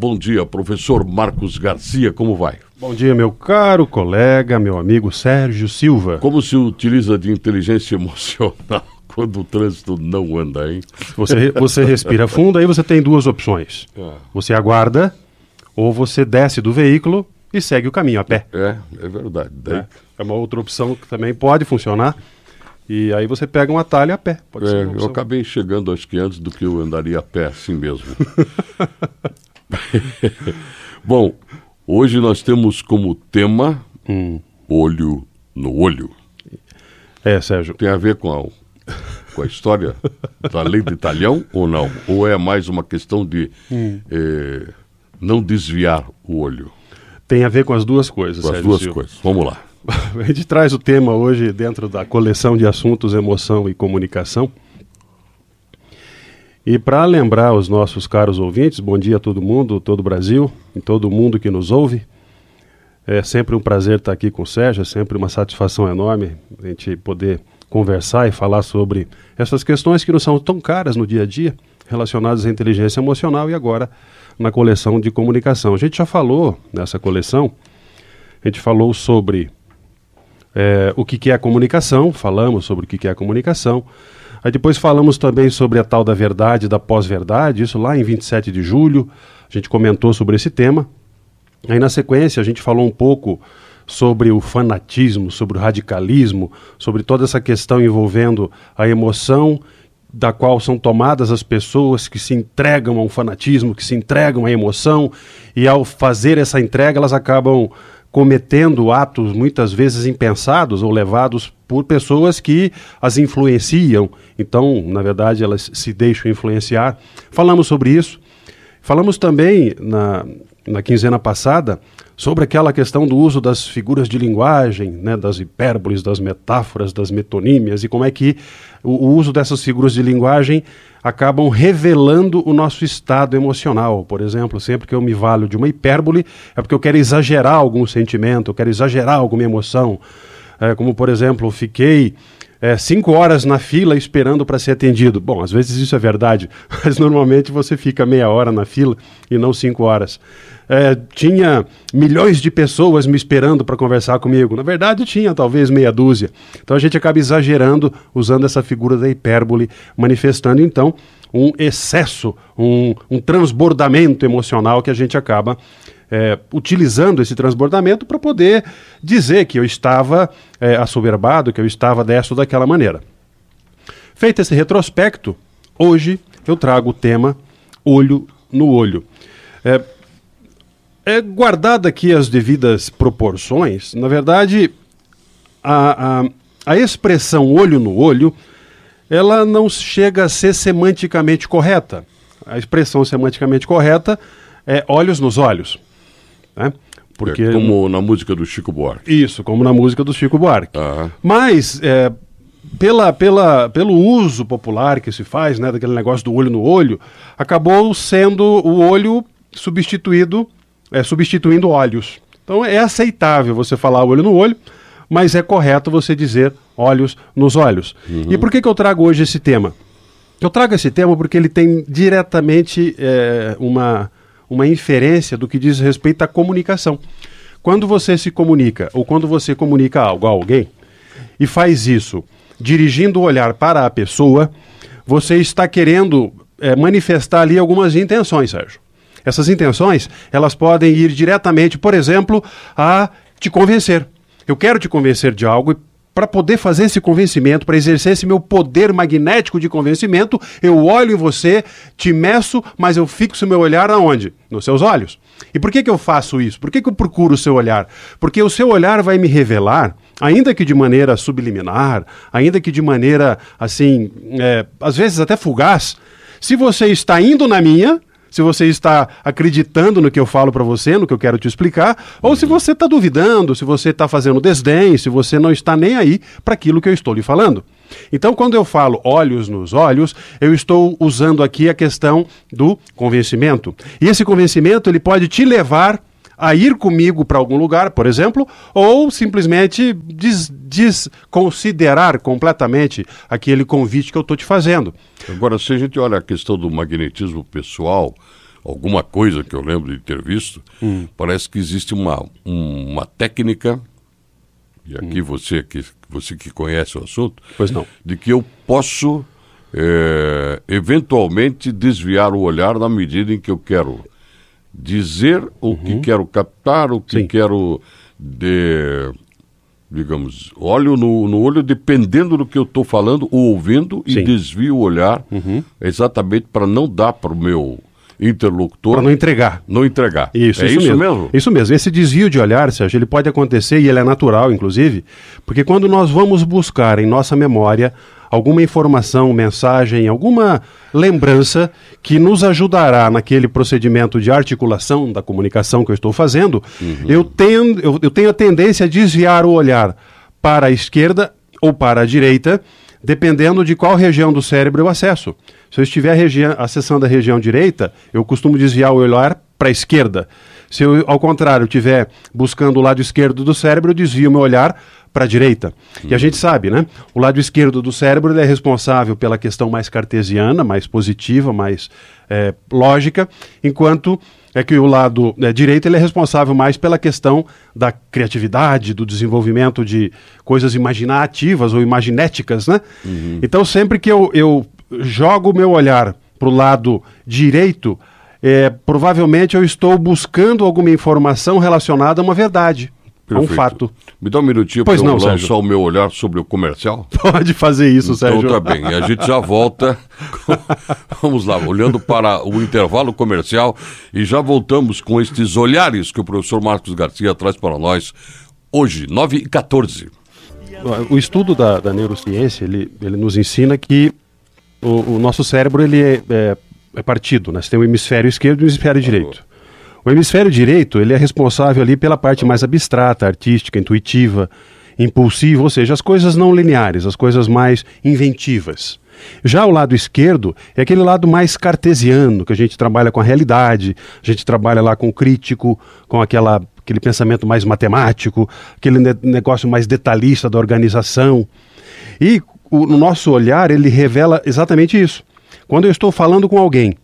Bom dia, professor Marcos Garcia, como vai? Bom dia, meu caro colega, meu amigo Sérgio Silva. Como se utiliza de inteligência emocional quando o trânsito não anda, hein? Você, você respira fundo, aí você tem duas opções. É. Você aguarda ou você desce do veículo e segue o caminho a pé. É, é verdade. Daí... É, uma outra opção que também pode funcionar. E aí você pega um atalho a pé. É, eu acabei chegando, acho que antes do que eu andaria a pé, assim mesmo. Bom, hoje nós temos como tema hum. olho no olho. É, Sérgio. Tem a ver com a, com a história da lei de talhão ou não? Ou é mais uma questão de hum. eh, não desviar o olho? Tem a ver com as duas coisas, Com Sérgio as duas Silva. coisas. Vamos lá. a gente traz o tema hoje dentro da coleção de assuntos emoção e comunicação. E para lembrar os nossos caros ouvintes, bom dia a todo mundo, todo o Brasil e todo mundo que nos ouve. É sempre um prazer estar aqui com o Sérgio, é sempre uma satisfação enorme a gente poder conversar e falar sobre essas questões que não são tão caras no dia a dia, relacionadas à inteligência emocional e agora na coleção de comunicação. A gente já falou nessa coleção, a gente falou sobre é, o que, que é a comunicação, falamos sobre o que, que é a comunicação, Aí depois falamos também sobre a tal da verdade, da pós-verdade, isso lá em 27 de julho, a gente comentou sobre esse tema. Aí na sequência a gente falou um pouco sobre o fanatismo, sobre o radicalismo, sobre toda essa questão envolvendo a emoção da qual são tomadas as pessoas que se entregam a um fanatismo, que se entregam à emoção, e ao fazer essa entrega elas acabam cometendo atos muitas vezes impensados ou levados por pessoas que as influenciam. Então, na verdade, elas se deixam influenciar. Falamos sobre isso. Falamos também na, na quinzena passada sobre aquela questão do uso das figuras de linguagem, né, das hipérboles, das metáforas, das metonímias e como é que o, o uso dessas figuras de linguagem acabam revelando o nosso estado emocional. Por exemplo, sempre que eu me valho de uma hipérbole é porque eu quero exagerar algum sentimento, eu quero exagerar alguma emoção. É, como, por exemplo, fiquei é, cinco horas na fila esperando para ser atendido. Bom, às vezes isso é verdade, mas normalmente você fica meia hora na fila e não cinco horas. É, tinha milhões de pessoas me esperando para conversar comigo. Na verdade, tinha talvez meia dúzia. Então a gente acaba exagerando usando essa figura da hipérbole, manifestando então um excesso, um, um transbordamento emocional que a gente acaba é, utilizando esse transbordamento para poder dizer que eu estava é, assoberbado, que eu estava dessa ou daquela maneira. Feito esse retrospecto, hoje eu trago o tema olho no olho. É, é guardada aqui as devidas proporções, na verdade, a, a, a expressão olho no olho, ela não chega a ser semanticamente correta. A expressão semanticamente correta é olhos nos olhos. Né? Porque, é como na música do Chico Buarque. Isso, como na música do Chico Buarque. Uhum. Mas, é, pela, pela, pelo uso popular que se faz, né, daquele negócio do olho no olho, acabou sendo o olho substituído, é, substituindo olhos. Então é aceitável você falar olho no olho, mas é correto você dizer olhos nos olhos. Uhum. E por que, que eu trago hoje esse tema? Eu trago esse tema porque ele tem diretamente é, uma uma inferência do que diz respeito à comunicação. Quando você se comunica ou quando você comunica algo a alguém e faz isso dirigindo o olhar para a pessoa, você está querendo é, manifestar ali algumas intenções, Sérgio. Essas intenções, elas podem ir diretamente, por exemplo, a te convencer. Eu quero te convencer de algo e para poder fazer esse convencimento, para exercer esse meu poder magnético de convencimento, eu olho em você, te meço, mas eu fixo meu olhar aonde? Nos seus olhos. E por que, que eu faço isso? Por que, que eu procuro o seu olhar? Porque o seu olhar vai me revelar, ainda que de maneira subliminar, ainda que de maneira, assim, é, às vezes até fugaz, se você está indo na minha, se você está acreditando no que eu falo para você, no que eu quero te explicar, ou se você está duvidando, se você está fazendo desdém, se você não está nem aí para aquilo que eu estou lhe falando. Então, quando eu falo olhos nos olhos, eu estou usando aqui a questão do convencimento. E esse convencimento ele pode te levar a ir comigo para algum lugar, por exemplo, ou simplesmente des desconsiderar completamente aquele convite que eu estou te fazendo. Agora, se a gente olha a questão do magnetismo pessoal, alguma coisa que eu lembro de ter visto, hum. parece que existe uma, um, uma técnica, e aqui hum. você, que, você que conhece o assunto, pois não. de que eu posso é, eventualmente desviar o olhar na medida em que eu quero dizer o uhum. que quero captar, o que Sim. quero de, digamos, olho no, no olho dependendo do que eu estou falando ou ouvindo Sim. e desvio o olhar uhum. exatamente para não dar para o meu interlocutor. Para não entregar. Não entregar. Isso, é isso, isso mesmo. mesmo. Isso mesmo. Esse desvio de olhar, Sérgio, ele pode acontecer e ele é natural, inclusive, porque quando nós vamos buscar em nossa memória alguma informação, mensagem, alguma lembrança que nos ajudará naquele procedimento de articulação da comunicação que eu estou fazendo, uhum. eu, tenho, eu, eu tenho a tendência a desviar o olhar para a esquerda ou para a direita, dependendo de qual região do cérebro eu acesso. Se eu estiver acessando a região direita, eu costumo desviar o olhar para a esquerda. Se eu, ao contrário, estiver buscando o lado esquerdo do cérebro, eu desvio meu olhar para a direita. Uhum. E a gente sabe, né? O lado esquerdo do cérebro é responsável pela questão mais cartesiana, mais positiva, mais é, lógica, enquanto é que o lado é, direito ele é responsável mais pela questão da criatividade, do desenvolvimento de coisas imaginativas ou imaginéticas, né? Uhum. Então sempre que eu, eu jogo o meu olhar para o lado direito, é, provavelmente eu estou buscando alguma informação relacionada a uma verdade. Perfeito. Um fato. Me dá um minutinho para eu não, lançar Sérgio. o meu olhar sobre o comercial? Pode fazer isso, então, Sérgio. Então tá bem. E a gente já volta. Vamos lá, olhando para o intervalo comercial e já voltamos com estes olhares que o professor Marcos Garcia traz para nós hoje, 9 e 14. O estudo da, da neurociência, ele, ele nos ensina que o, o nosso cérebro ele é, é, é partido, né? Você tem o hemisfério esquerdo e o hemisfério direito. O hemisfério direito ele é responsável ali pela parte mais abstrata, artística, intuitiva, impulsiva, ou seja, as coisas não lineares, as coisas mais inventivas. Já o lado esquerdo é aquele lado mais cartesiano, que a gente trabalha com a realidade, a gente trabalha lá com o crítico, com aquela, aquele pensamento mais matemático, aquele ne negócio mais detalhista da organização. E o, o nosso olhar, ele revela exatamente isso. Quando eu estou falando com alguém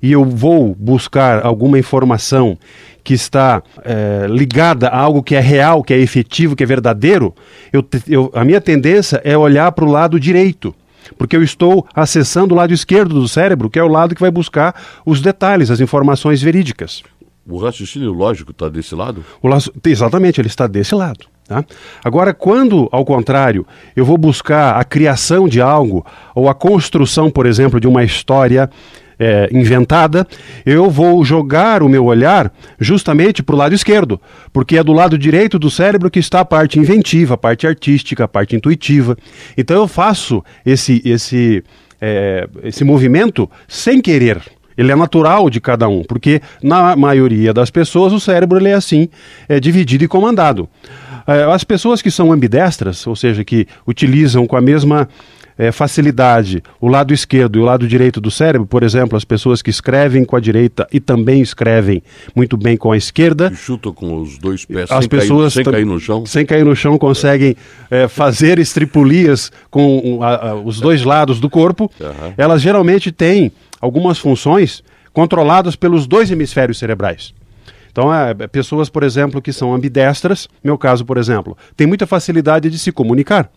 e eu vou buscar alguma informação que está é, ligada a algo que é real, que é efetivo, que é verdadeiro, eu, eu, a minha tendência é olhar para o lado direito. Porque eu estou acessando o lado esquerdo do cérebro, que é o lado que vai buscar os detalhes, as informações verídicas. O raciocínio lógico está desse lado? Laço, exatamente, ele está desse lado. Tá? Agora, quando, ao contrário, eu vou buscar a criação de algo, ou a construção, por exemplo, de uma história é, inventada, eu vou jogar o meu olhar justamente para o lado esquerdo, porque é do lado direito do cérebro que está a parte inventiva, a parte artística, a parte intuitiva. Então eu faço esse, esse, é, esse movimento sem querer. Ele é natural de cada um, porque na maioria das pessoas o cérebro ele é assim, é dividido e comandado. É, as pessoas que são ambidestras, ou seja, que utilizam com a mesma é, facilidade o lado esquerdo e o lado direito do cérebro, por exemplo, as pessoas que escrevem com a direita e também escrevem muito bem com a esquerda. Que chutam com os dois pés as sem, pessoas cair, sem cair no chão. Sem cair no chão conseguem é, fazer estripulias com a, a, os dois lados do corpo. Uhum. Elas geralmente têm algumas funções controladas pelos dois hemisférios cerebrais. Então, é, pessoas, por exemplo, que são ambidestras, meu caso, por exemplo, tem muita facilidade de se comunicar.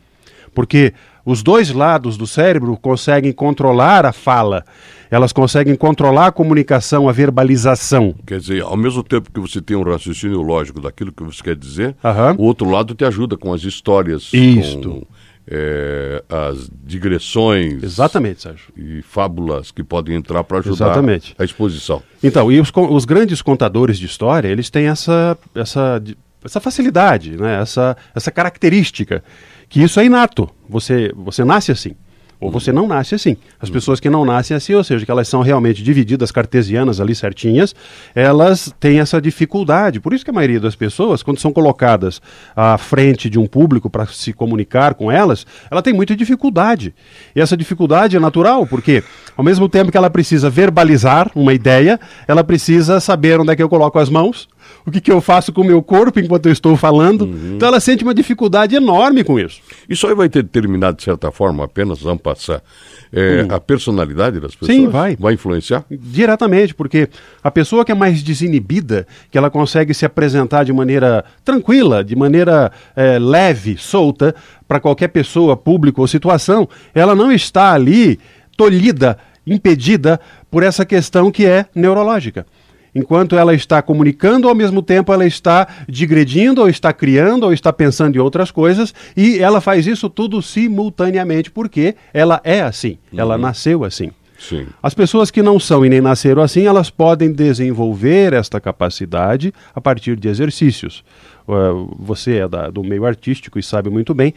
Porque os dois lados do cérebro conseguem controlar a fala, elas conseguem controlar a comunicação, a verbalização. Quer dizer, ao mesmo tempo que você tem um raciocínio lógico daquilo que você quer dizer, o outro lado te ajuda com as histórias. Isto. Com, é, as digressões. Exatamente, Sérgio. E fábulas que podem entrar para ajudar Exatamente. a exposição. Então, e os, os grandes contadores de história, eles têm essa, essa, essa facilidade, né? essa, essa característica que isso é inato. Você, você nasce assim. Ou você não nasce assim. As pessoas que não nascem assim, ou seja, que elas são realmente divididas cartesianas ali certinhas, elas têm essa dificuldade. Por isso que a maioria das pessoas, quando são colocadas à frente de um público para se comunicar com elas, ela tem muita dificuldade. E essa dificuldade é natural, porque ao mesmo tempo que ela precisa verbalizar uma ideia, ela precisa saber onde é que eu coloco as mãos, o que, que eu faço com o meu corpo enquanto eu estou falando. Uhum. Então ela sente uma dificuldade enorme com isso. Isso aí vai ter determinado, de certa forma, apenas vamos passar é, uhum. a personalidade das pessoas? Sim, vai. Vai influenciar? Diretamente, porque a pessoa que é mais desinibida, que ela consegue se apresentar de maneira tranquila, de maneira é, leve, solta, para qualquer pessoa, público ou situação, ela não está ali tolhida, impedida por essa questão que é neurológica. Enquanto ela está comunicando, ao mesmo tempo ela está digredindo, ou está criando, ou está pensando em outras coisas, e ela faz isso tudo simultaneamente, porque ela é assim, uhum. ela nasceu assim. Sim. As pessoas que não são e nem nasceram assim, elas podem desenvolver esta capacidade a partir de exercícios. Uh, você é da, do meio artístico e sabe muito bem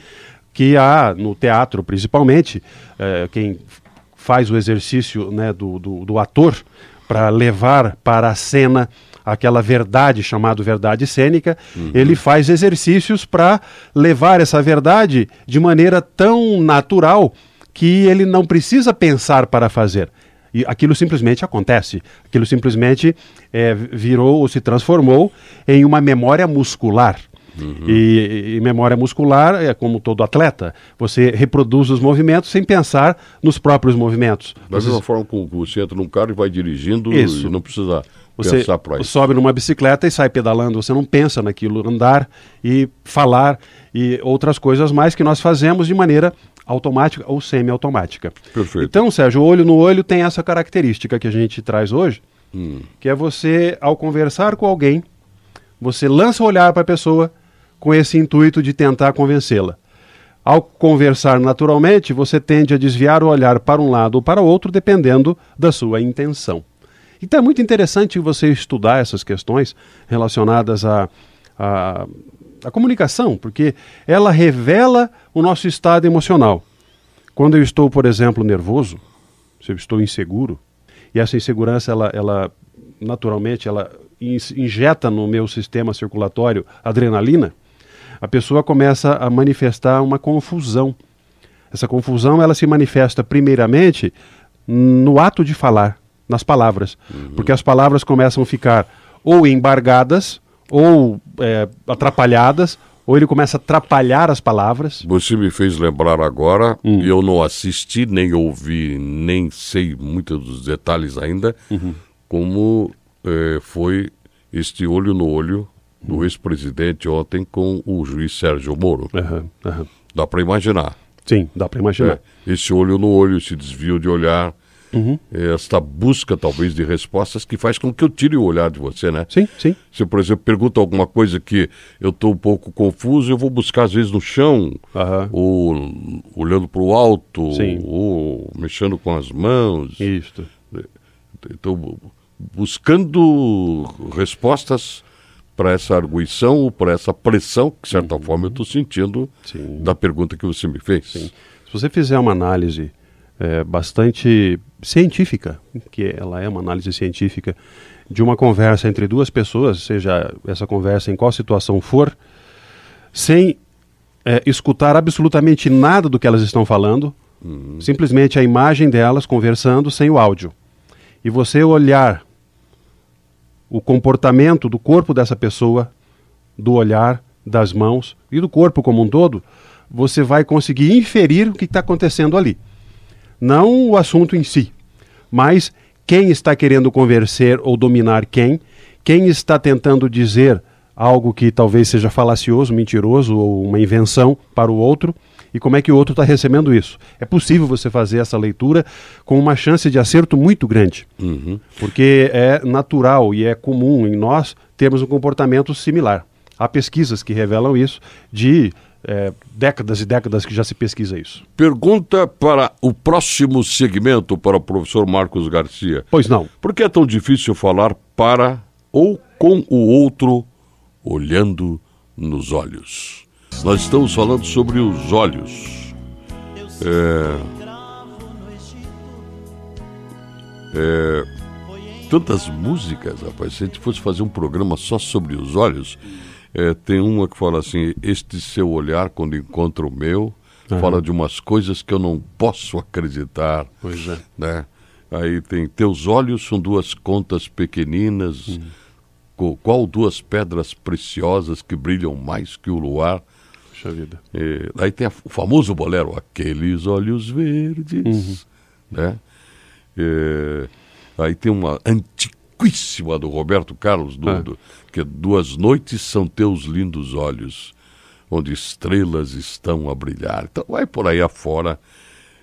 que há, no teatro principalmente, uh, quem faz o exercício né, do, do, do ator para levar para a cena aquela verdade chamada verdade cênica, uhum. ele faz exercícios para levar essa verdade de maneira tão natural que ele não precisa pensar para fazer. E aquilo simplesmente acontece. Aquilo simplesmente é, virou ou se transformou em uma memória muscular. Uhum. E, e, memória muscular é como todo atleta. Você reproduz os movimentos sem pensar nos próprios movimentos. Da mesma você... forma que você entra num carro e vai dirigindo Isso. e não precisa você pensar para isso. sobe numa bicicleta e sai pedalando. Você não pensa naquilo, andar e falar e outras coisas mais que nós fazemos de maneira automática ou semi-automática. Perfeito. Então, Sérgio, o olho no olho tem essa característica que a gente traz hoje, hum. que é você, ao conversar com alguém, você lança o olhar para a pessoa com esse intuito de tentar convencê-la. Ao conversar naturalmente, você tende a desviar o olhar para um lado ou para o outro, dependendo da sua intenção. Então é muito interessante você estudar essas questões relacionadas à, à, à comunicação, porque ela revela o nosso estado emocional. Quando eu estou, por exemplo, nervoso, se eu estou inseguro, e essa insegurança, ela, ela naturalmente, ela injeta no meu sistema circulatório adrenalina, a pessoa começa a manifestar uma confusão. Essa confusão ela se manifesta primeiramente no ato de falar, nas palavras, uhum. porque as palavras começam a ficar ou embargadas ou é, atrapalhadas ou ele começa a atrapalhar as palavras. Você me fez lembrar agora, hum. e eu não assisti, nem ouvi, nem sei muitos dos detalhes ainda, uhum. como é, foi este olho no olho do ex-presidente ontem com o juiz Sérgio Moro. Uhum, uhum. Dá para imaginar. Sim, dá para imaginar. É, esse olho no olho, esse desvio de olhar, uhum. esta busca talvez de respostas que faz com que eu tire o olhar de você, né? Sim, sim. Se, por exemplo, pergunta alguma coisa que eu estou um pouco confuso, eu vou buscar às vezes no chão, ou olhando para o alto, sim. ou mexendo com as mãos. Isso. Estou buscando respostas para essa arguição ou para essa pressão que, de certa uhum. forma, eu estou sentindo Sim. da pergunta que você me fez. Sim. Se você fizer uma análise é, bastante científica, que ela é uma análise científica, de uma conversa entre duas pessoas, seja essa conversa em qual situação for, sem é, escutar absolutamente nada do que elas estão falando, uhum. simplesmente a imagem delas conversando sem o áudio. E você olhar o comportamento do corpo dessa pessoa, do olhar, das mãos e do corpo como um todo, você vai conseguir inferir o que está acontecendo ali. Não o assunto em si, mas quem está querendo convencer ou dominar quem, quem está tentando dizer algo que talvez seja falacioso, mentiroso ou uma invenção para o outro e como é que o outro está recebendo isso. É possível você fazer essa leitura com uma chance de acerto muito grande, uhum. porque é natural e é comum em nós termos um comportamento similar. Há pesquisas que revelam isso de é, décadas e décadas que já se pesquisa isso. Pergunta para o próximo segmento para o professor Marcos Garcia. Pois não. Por que é tão difícil falar para ou com o outro olhando nos olhos? Nós estamos falando sobre os olhos. É, é, tantas músicas, rapaz. Se a gente fosse fazer um programa só sobre os olhos, é, tem uma que fala assim: Este seu olhar, quando encontra o meu, uhum. fala de umas coisas que eu não posso acreditar. Pois é. Né? Aí tem: Teus olhos são duas contas pequeninas. Uhum qual duas pedras preciosas que brilham mais que o luar. Puxa vida. E, aí tem a, o famoso bolero, aqueles olhos verdes, Uhum. né? E, aí tem uma antiquíssima do Roberto Carlos, do, Ah. do- que é Duas noites são teus lindos olhos, onde estrelas estão a brilhar. Então vai por aí afora.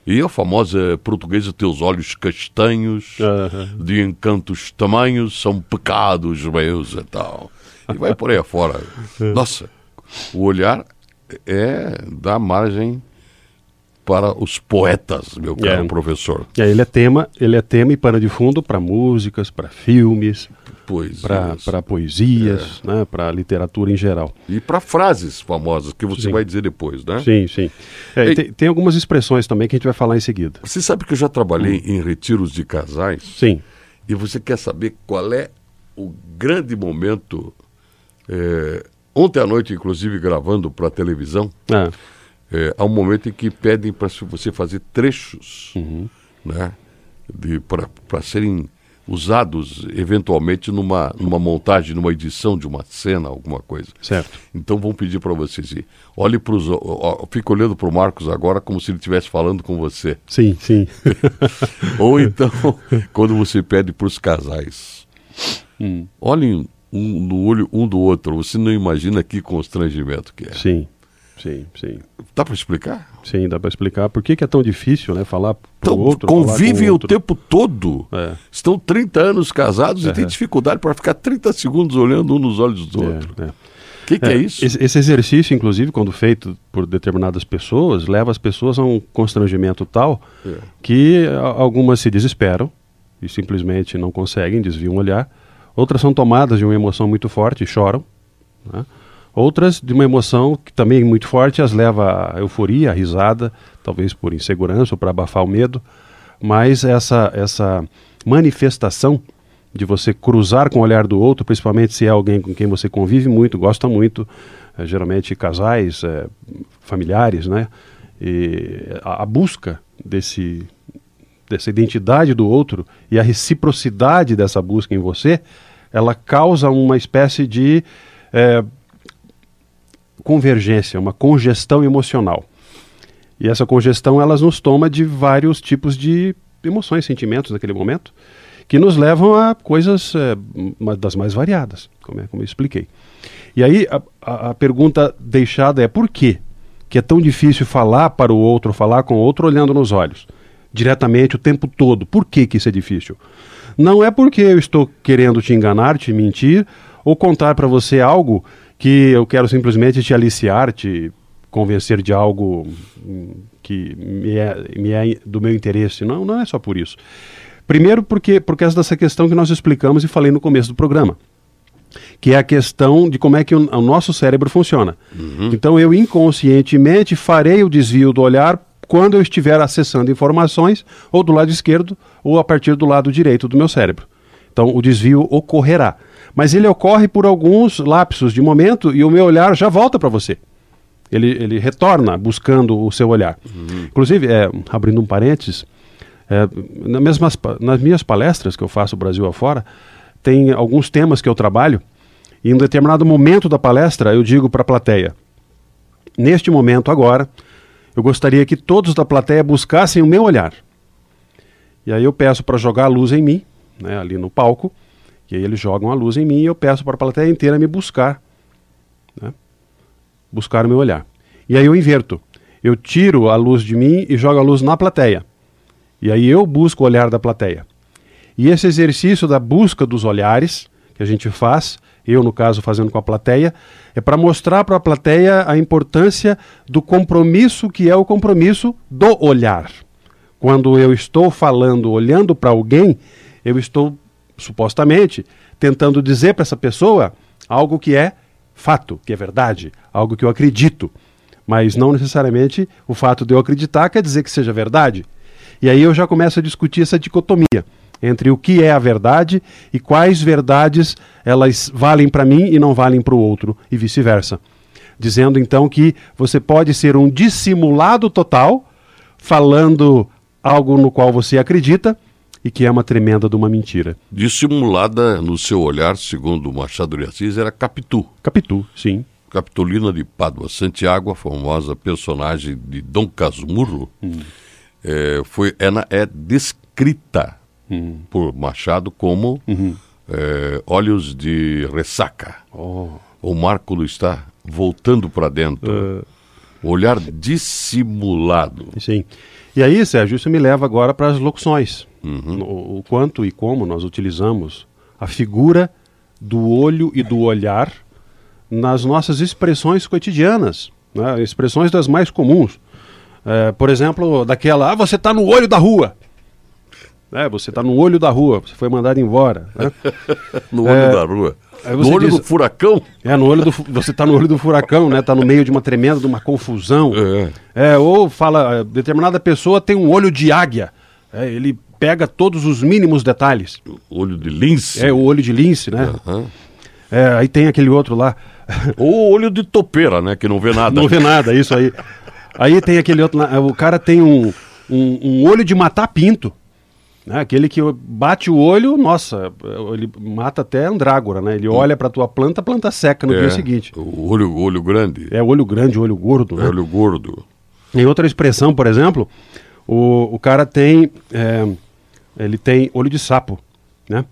E a famosa portuguesa, teus olhos castanhos, Aham. de encantos tamanhos, são pecados meus e tal. E vai por aí afora. Nossa, o olhar é dá margem para os poetas, meu caro É. professor. E aí ele é tema, ele é tema e pano de fundo para músicas, para filmes, para poesias, né, para literatura em geral. E para frases famosas que você Sim. vai dizer depois, né? Sim, sim. É, Ei. tem, tem algumas expressões também que a gente vai falar em seguida. Você sabe que eu já trabalhei em retiros de casais Sim. e você quer saber qual é o grande momento. Ontem à noite, inclusive, gravando para televisão, Ah, é, há um momento em que pedem para você fazer trechos Uhum. né, para serem usados eventualmente numa, numa montagem, numa edição de uma cena, alguma coisa. certo. Então vão pedir para vocês ir. Olhe para os. Fica olhando para o Marcos agora como se ele estivesse falando com você. Sim, sim. Ou então, quando você pede para os casais, Hum, olhem um no olho um do outro. Você não imagina que constrangimento que é. sim, sim, sim. Dá para explicar? Sim, dá para explicar por que, que é tão difícil, né, falar pro Então, outro. convivem o outro. tempo todo. É. Estão 30 anos casados e Aham. têm dificuldade para ficar 30 segundos olhando um nos olhos do outro. É, é. O que, que é, isso? Esse, exercício, inclusive, quando feito por determinadas pessoas, leva as pessoas a um constrangimento tal É. que algumas se desesperam e simplesmente não conseguem, desviam o olhar. Outras são tomadas de uma emoção muito forte e choram. né? Outras de uma emoção que também é muito forte as leva à euforia, à risada, talvez por insegurança ou para abafar o medo. Mas essa, essa manifestação de você cruzar com o olhar do outro, principalmente se é alguém com quem você convive muito, gosta muito, eh, geralmente casais, eh, familiares, né? E a, a busca desse, dessa identidade do outro e a reciprocidade dessa busca em você, ela causa uma espécie de eh, convergência, uma congestão emocional. E essa congestão elas nos toma de vários tipos de emoções, sentimentos naquele momento, que nos levam a coisas ma- das mais variadas, como, é, como eu expliquei. E aí a, a, a pergunta deixada é por quê que é tão difícil falar para o outro, falar com o outro olhando nos olhos, diretamente o tempo todo? Por que, que isso é difícil? Não é porque eu estou querendo te enganar, te mentir, ou contar para você algo que eu quero simplesmente te aliciar, te convencer de algo hum, que me é, me é do meu interesse. Não, não é só por isso. Primeiro, porque por causa dessa questão que nós explicamos e falei no começo do programa, que é a questão de como é que o, o nosso cérebro funciona. Então, eu inconscientemente farei o desvio do olhar quando eu estiver acessando informações ou do lado esquerdo ou a partir do lado direito do meu cérebro. Então, o desvio ocorrerá. Mas ele ocorre por alguns lapsos de momento e o meu olhar já volta para você. Ele, ele retorna buscando o seu olhar. Inclusive, é, abrindo um parênteses, é, na mesmas nas minhas palestras que eu faço Brasil afora, tem alguns temas que eu trabalho e em um determinado momento da palestra eu digo para a plateia: neste momento agora, eu gostaria que todos da plateia buscassem o meu olhar. E aí eu peço para jogar a luz em mim, né, ali no palco, e aí eles jogam a luz em mim e eu peço para a plateia inteira me buscar, né, buscar o meu olhar. E aí eu inverto. Eu tiro a luz de mim e jogo a luz na plateia. E aí eu busco o olhar da plateia. E esse exercício da busca dos olhares que a gente faz, eu no caso fazendo com a plateia, é para mostrar para a plateia a importância do compromisso que é o compromisso do olhar. Quando eu estou falando, olhando para alguém, eu estou supostamente tentando dizer para essa pessoa algo que é fato, que é verdade, algo que eu acredito. Mas não necessariamente o fato de eu acreditar quer dizer que seja verdade. E aí eu já começo a discutir essa dicotomia entre o que é a verdade e quais verdades elas valem para mim e não valem para o outro, e vice-versa. Dizendo então que você pode ser um dissimulado total, falando algo no qual você acredita, e que é uma tremenda de uma mentira. Dissimulada no seu olhar, segundo Machado de Assis, era Capitu. Capitu, sim. Capitolina de Pádua Santiago, a famosa personagem de Dom Casmurro, hum. é, foi, ela é descrita hum. por Machado como uhum. é, olhos de ressaca. Oh. O Márculo está voltando para dentro. Uh... Olhar dissimulado. Sim. E aí, Sérgio, isso me leva agora para as locuções. Uhum. O, o quanto e como nós utilizamos a figura do olho e do olhar nas nossas expressões cotidianas, né? expressões das mais comuns. É, por exemplo, daquela, ah, você está no olho da rua. É, você está no olho da rua, você foi mandado embora. Né? no olho é, da rua. No olho diz, do furacão? É, no olho do, você está no olho do furacão, né? Está no meio de uma tremenda, de uma confusão. É. é ou fala, determinada pessoa tem um olho de águia. É, ele pega todos os mínimos detalhes. O olho de lince? É, o olho de lince, né? Uhum. É, aí tem aquele outro lá. Ou olho de topeira, né? Que não vê nada. não vê nada, isso aí. Aí tem aquele outro lá. O cara tem um, um, um olho de matar pinto. Né? Aquele que bate o olho, nossa, ele mata até andrágora, né? Ele olha para tua planta, a planta seca no é, dia seguinte. O olho, olho grande. É, olho grande, olho gordo. É, né? olho gordo. Em outra expressão, por exemplo, o, o cara tem, é, ele tem olho de sapo, né?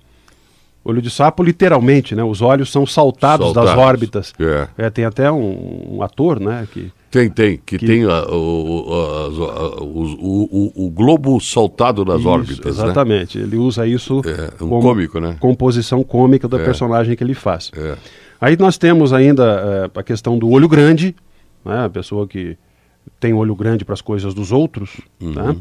Olho de sapo, literalmente, né? Os olhos são saltados, saltados. das órbitas. É. é. tem até um, um ator, né? Que, tem, tem, que, que... tem a, o, a, o, o, o, globo saltado nas isso, órbitas. Né? Exatamente, né? ele usa isso é, um como cômico, né? composição cômica da é. personagem que ele faz. É. Aí nós temos ainda é, a questão do olho grande, né? a pessoa que tem olho grande para as coisas dos outros, uhum. né?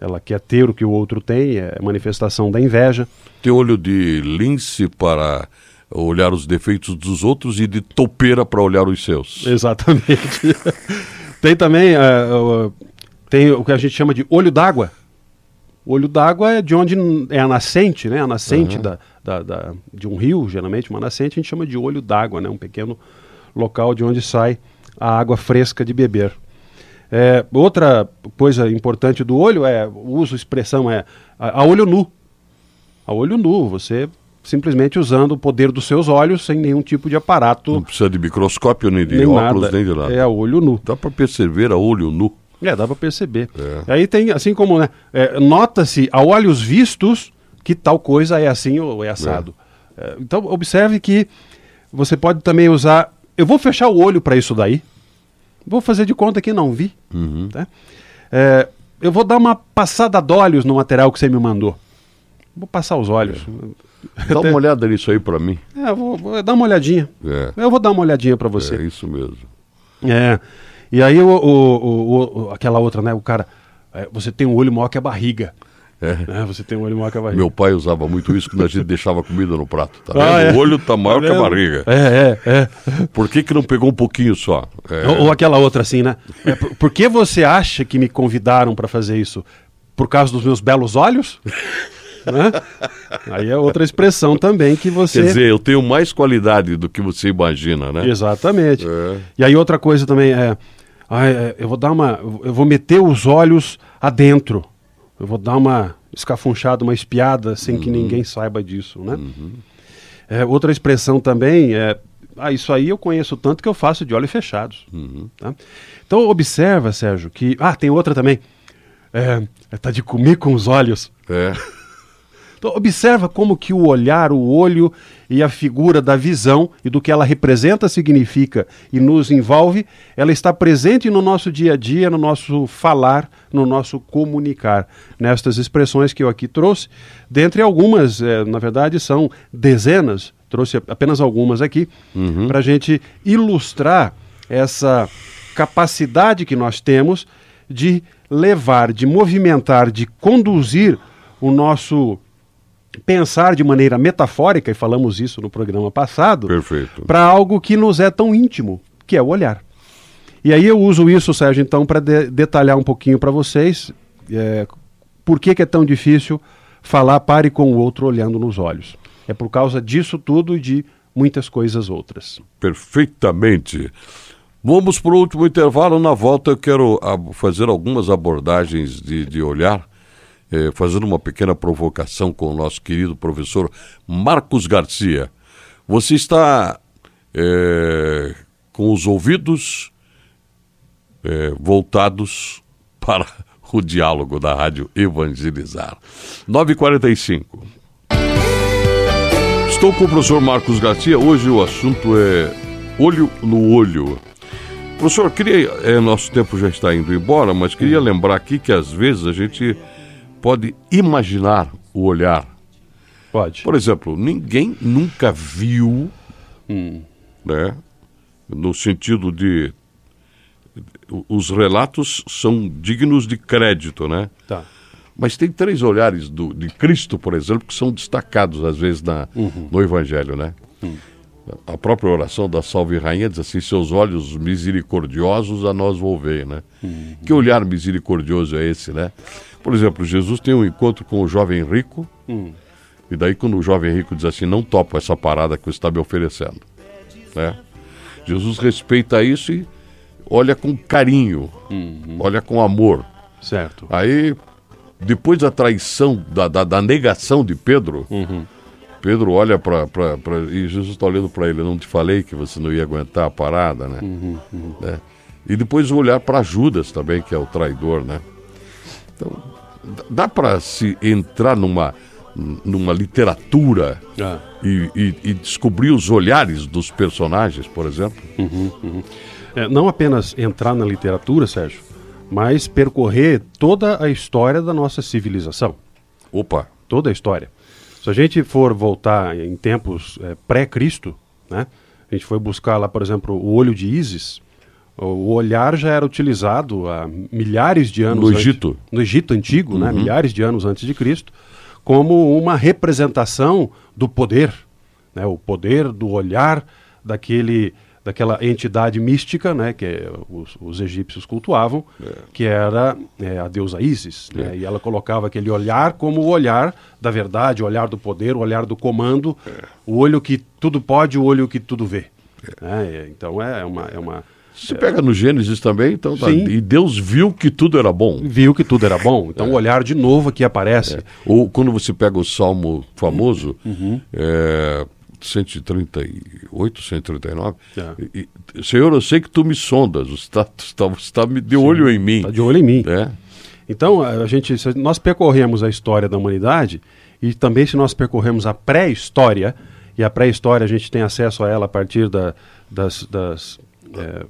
ela quer ter o que o outro tem, é manifestação da inveja. Tem olho de lince para olhar os defeitos dos outros e de topeira para olhar os seus. Exatamente. tem também uh, tem o que a gente chama de olho d'água. O olho d'água é de onde é a nascente, né? A nascente uhum. da, da, da, de um rio, geralmente uma nascente, a gente chama de olho d'água, né? Um pequeno local de onde sai a água fresca de beber. É, outra coisa importante do olho é, uso, expressão é a, a olho nu. A olho nu, você simplesmente usando o poder dos seus olhos sem nenhum tipo de aparato. Não precisa de microscópio, nem de nem óculos, nada. nem de nada. É a olho nu. Dá para perceber a olho nu. É, dá para perceber. É. Aí tem, assim como, né, é, nota-se a olhos vistos que tal coisa é assim ou é assado. É. é então, observe que você pode também usar. Eu vou fechar o olho para isso daí. Vou fazer de conta que não vi. Uhum. Tá? É, eu vou dar uma passada de olhos no material que você me mandou. Vou passar os olhos. Dá uma olhada nisso aí para mim. É, vou, vou, dar uma olhadinha. É. Eu vou dar uma olhadinha para você. É isso mesmo. É. E aí o, o, o aquela outra, né? O cara, é, você tem um olho maior que a barriga. É. é. você tem um olho maior que a barriga. Meu pai usava muito isso quando a gente deixava comida no prato. Tá ah, é. O olho tá maior tá que a barriga. É, é, é. Por que, que não pegou um pouquinho só? É. Ou, ou, aquela outra assim, né? É, por, por que você acha que me convidaram para fazer isso? Por causa dos meus belos olhos? né? Aí é outra expressão também que você. Quer dizer, eu tenho mais qualidade do que você imagina, né? Exatamente. É. E aí outra coisa também é, é, eu vou dar uma, eu vou meter os olhos adentro, eu vou dar uma escafunchada, uma espiada sem uhum. que ninguém saiba disso, né? Uhum. É, outra expressão também é, ah, isso aí eu conheço tanto que eu faço de olhos fechados. Uhum. Tá? Então observa, Sérgio, que ah, tem outra também. É, tá de comer com os olhos. É. Então, observa como que o olhar, o olho e a figura da visão e do que ela representa, significa e nos envolve, ela está presente no nosso dia a dia, no nosso falar, no nosso comunicar. Nestas expressões que eu aqui trouxe, dentre algumas, é, na verdade são dezenas, trouxe apenas algumas aqui, uhum. para a gente ilustrar essa capacidade que nós temos de levar, de movimentar, de conduzir o nosso pensar de maneira metafórica, e falamos isso no programa passado, para algo que nos é tão íntimo, que é o olhar. E aí eu uso isso, Sérgio, então, para de detalhar um pouquinho para vocês é, por que, que é tão difícil falar pare com o outro olhando nos olhos. É por causa disso tudo e de muitas coisas outras. Perfeitamente. Vamos para o último intervalo. Na volta eu quero fazer algumas abordagens de, de olhar eh, fazendo uma pequena provocação com o nosso querido professor Marcos Garcia. Você está eh, com os ouvidos eh, voltados para o diálogo da Rádio Evangelizar. 9h45. Estou com o professor Marcos Garcia. Hoje o assunto é olho no olho. Professor, queria. É, nosso tempo já está indo embora, mas queria lembrar aqui que às vezes a gente pode imaginar o olhar. Pode. Por exemplo, ninguém nunca viu, hum. né? No sentido de. Os relatos são dignos de crédito, né? Tá. Mas tem três olhares do, de Cristo, por exemplo, que são destacados às vezes na, uhum. no Evangelho, né? Uhum. A própria oração da Salve Rainha diz assim: seus olhos misericordiosos a nós volvei, né? Uhum. Que olhar misericordioso é esse, né? Por exemplo, Jesus tem um encontro com o jovem rico, uhum. e daí quando o jovem rico diz assim: não topo essa parada que você está me oferecendo, né? Jesus respeita isso e olha com carinho, uhum. olha com amor. Certo. Aí, depois da traição, da, da, da negação de Pedro, uhum. Pedro olha para. E Jesus está olhando para ele: não te falei que você não ia aguentar a parada, né? Uhum, uhum. né? E depois olhar para Judas também, que é o traidor, né? Então, dá para se entrar numa, numa literatura ah. e, e, e, descobrir os olhares dos personagens, por exemplo? Uhum, uhum. é, não apenas entrar na literatura, Sérgio, mas percorrer toda a história da nossa civilização. Opa! Toda a história. Se a gente for voltar em tempos é, pré-Cristo, né? A gente foi buscar lá, por exemplo, o olho de Ísis. O olhar já era utilizado há milhares de anos. No antes, Egito. No Egito antigo, né? uhum. né? Milhares de anos antes de Cristo, como uma representação do poder, né? O poder do olhar daquele daquela entidade mística, né, que os, os egípcios cultuavam, é. que era é, a deusa Isis, né, é. e ela colocava aquele olhar como o olhar da verdade, o olhar do poder, o olhar do comando, é. o olho que tudo pode, o olho que tudo vê. É. Né, então é uma, é uma se pega no Gênesis também, então tá. E Deus viu que tudo era bom. Viu que tudo era bom. Então o olhar de novo aqui aparece. Ou quando você pega o Salmo famoso, uhum. 138, 139. É. E, Senhor, eu sei que tu me sondas, você está tá, tá de Sim, olho em mim. Está de olho em mim. É. Então, a gente, nós percorremos a história da humanidade e também se nós percorremos a pré-história, e a pré-história a gente tem acesso a ela a partir da, das... das é,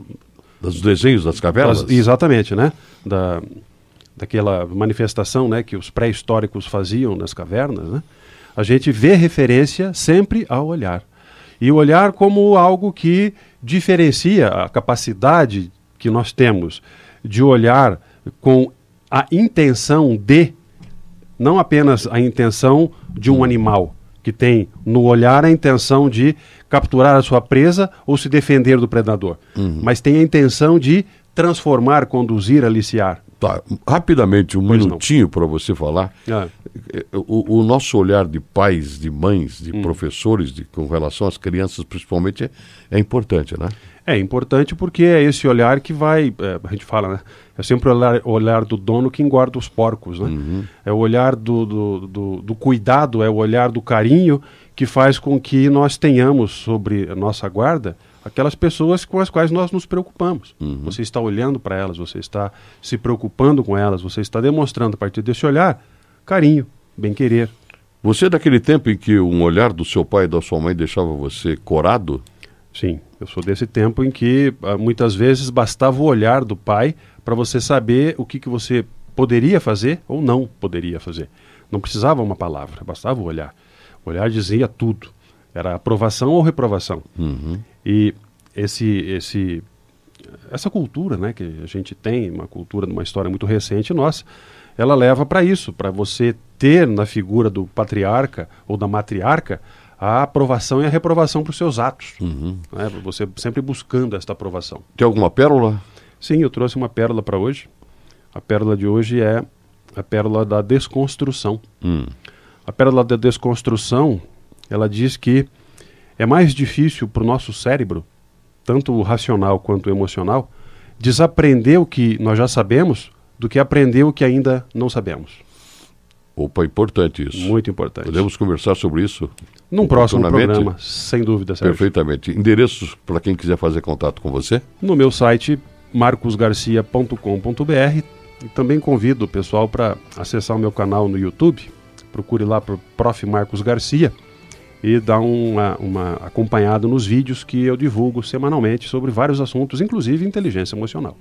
dos desenhos das cavernas? Das, exatamente, né? Da, daquela manifestação né, que os pré-históricos faziam nas cavernas, né? A gente vê referência sempre ao olhar. E o olhar como algo que diferencia a capacidade que nós temos de olhar com a intenção de, não apenas a intenção de um animal, que tem no olhar a intenção de capturar a sua presa ou se defender do predador, uhum. mas tem a intenção de transformar, conduzir, aliciar. Tá, rapidamente, um pois minutinho para você falar. É. O, o, nosso olhar de pais, de mães, de hum. professores de, com relação às crianças, principalmente, é, é, importante, né? É importante porque é esse olhar que vai, é, a gente fala, né? É sempre o olhar, olhar, do dono que engorda os porcos, né? Uhum. É o olhar do, do, do, do cuidado, é o olhar do carinho que faz com que nós tenhamos sobre a nossa guarda aquelas pessoas com as quais nós nos preocupamos. Uhum. Você está olhando para elas, você está se preocupando com elas, você está demonstrando a partir desse olhar carinho, bem-querer. Você é daquele tempo em que um olhar do seu pai e da sua mãe deixava você corado? Sim, eu sou desse tempo em que ah, muitas vezes bastava o olhar do pai para você saber o que, que você poderia fazer ou não poderia fazer. Não precisava uma palavra, bastava o olhar. O olhar dizia tudo. Era aprovação ou reprovação. Uhum. E esse, esse, essa cultura né, que a gente tem, uma cultura de uma história muito recente nossa, ela leva para isso, para você ter na figura do patriarca ou da matriarca a aprovação e a reprovação para os seus atos. Uhum. Né, você sempre buscando esta aprovação. Tem alguma pérola? Sim, eu trouxe uma pérola para hoje. A pérola de hoje é a pérola da desconstrução. Hum. A pérola da desconstrução, ela diz que é mais difícil para o nosso cérebro, tanto o racional quanto o emocional, desaprender o que nós já sabemos do que aprender o que ainda não sabemos. Opa, importante isso. Muito importante. Podemos conversar sobre isso? Num próximo programa, sem dúvida, Sérgio. Perfeitamente. Endereços para quem quiser fazer contato com você? No meu site, marcosgarcia.com.br. E também convido o pessoal para acessar o meu canal no YouTube. Procure lá para Prof. Marcos Garcia e dar uma, uma acompanhada nos vídeos que eu divulgo semanalmente sobre vários assuntos, inclusive inteligência emocional.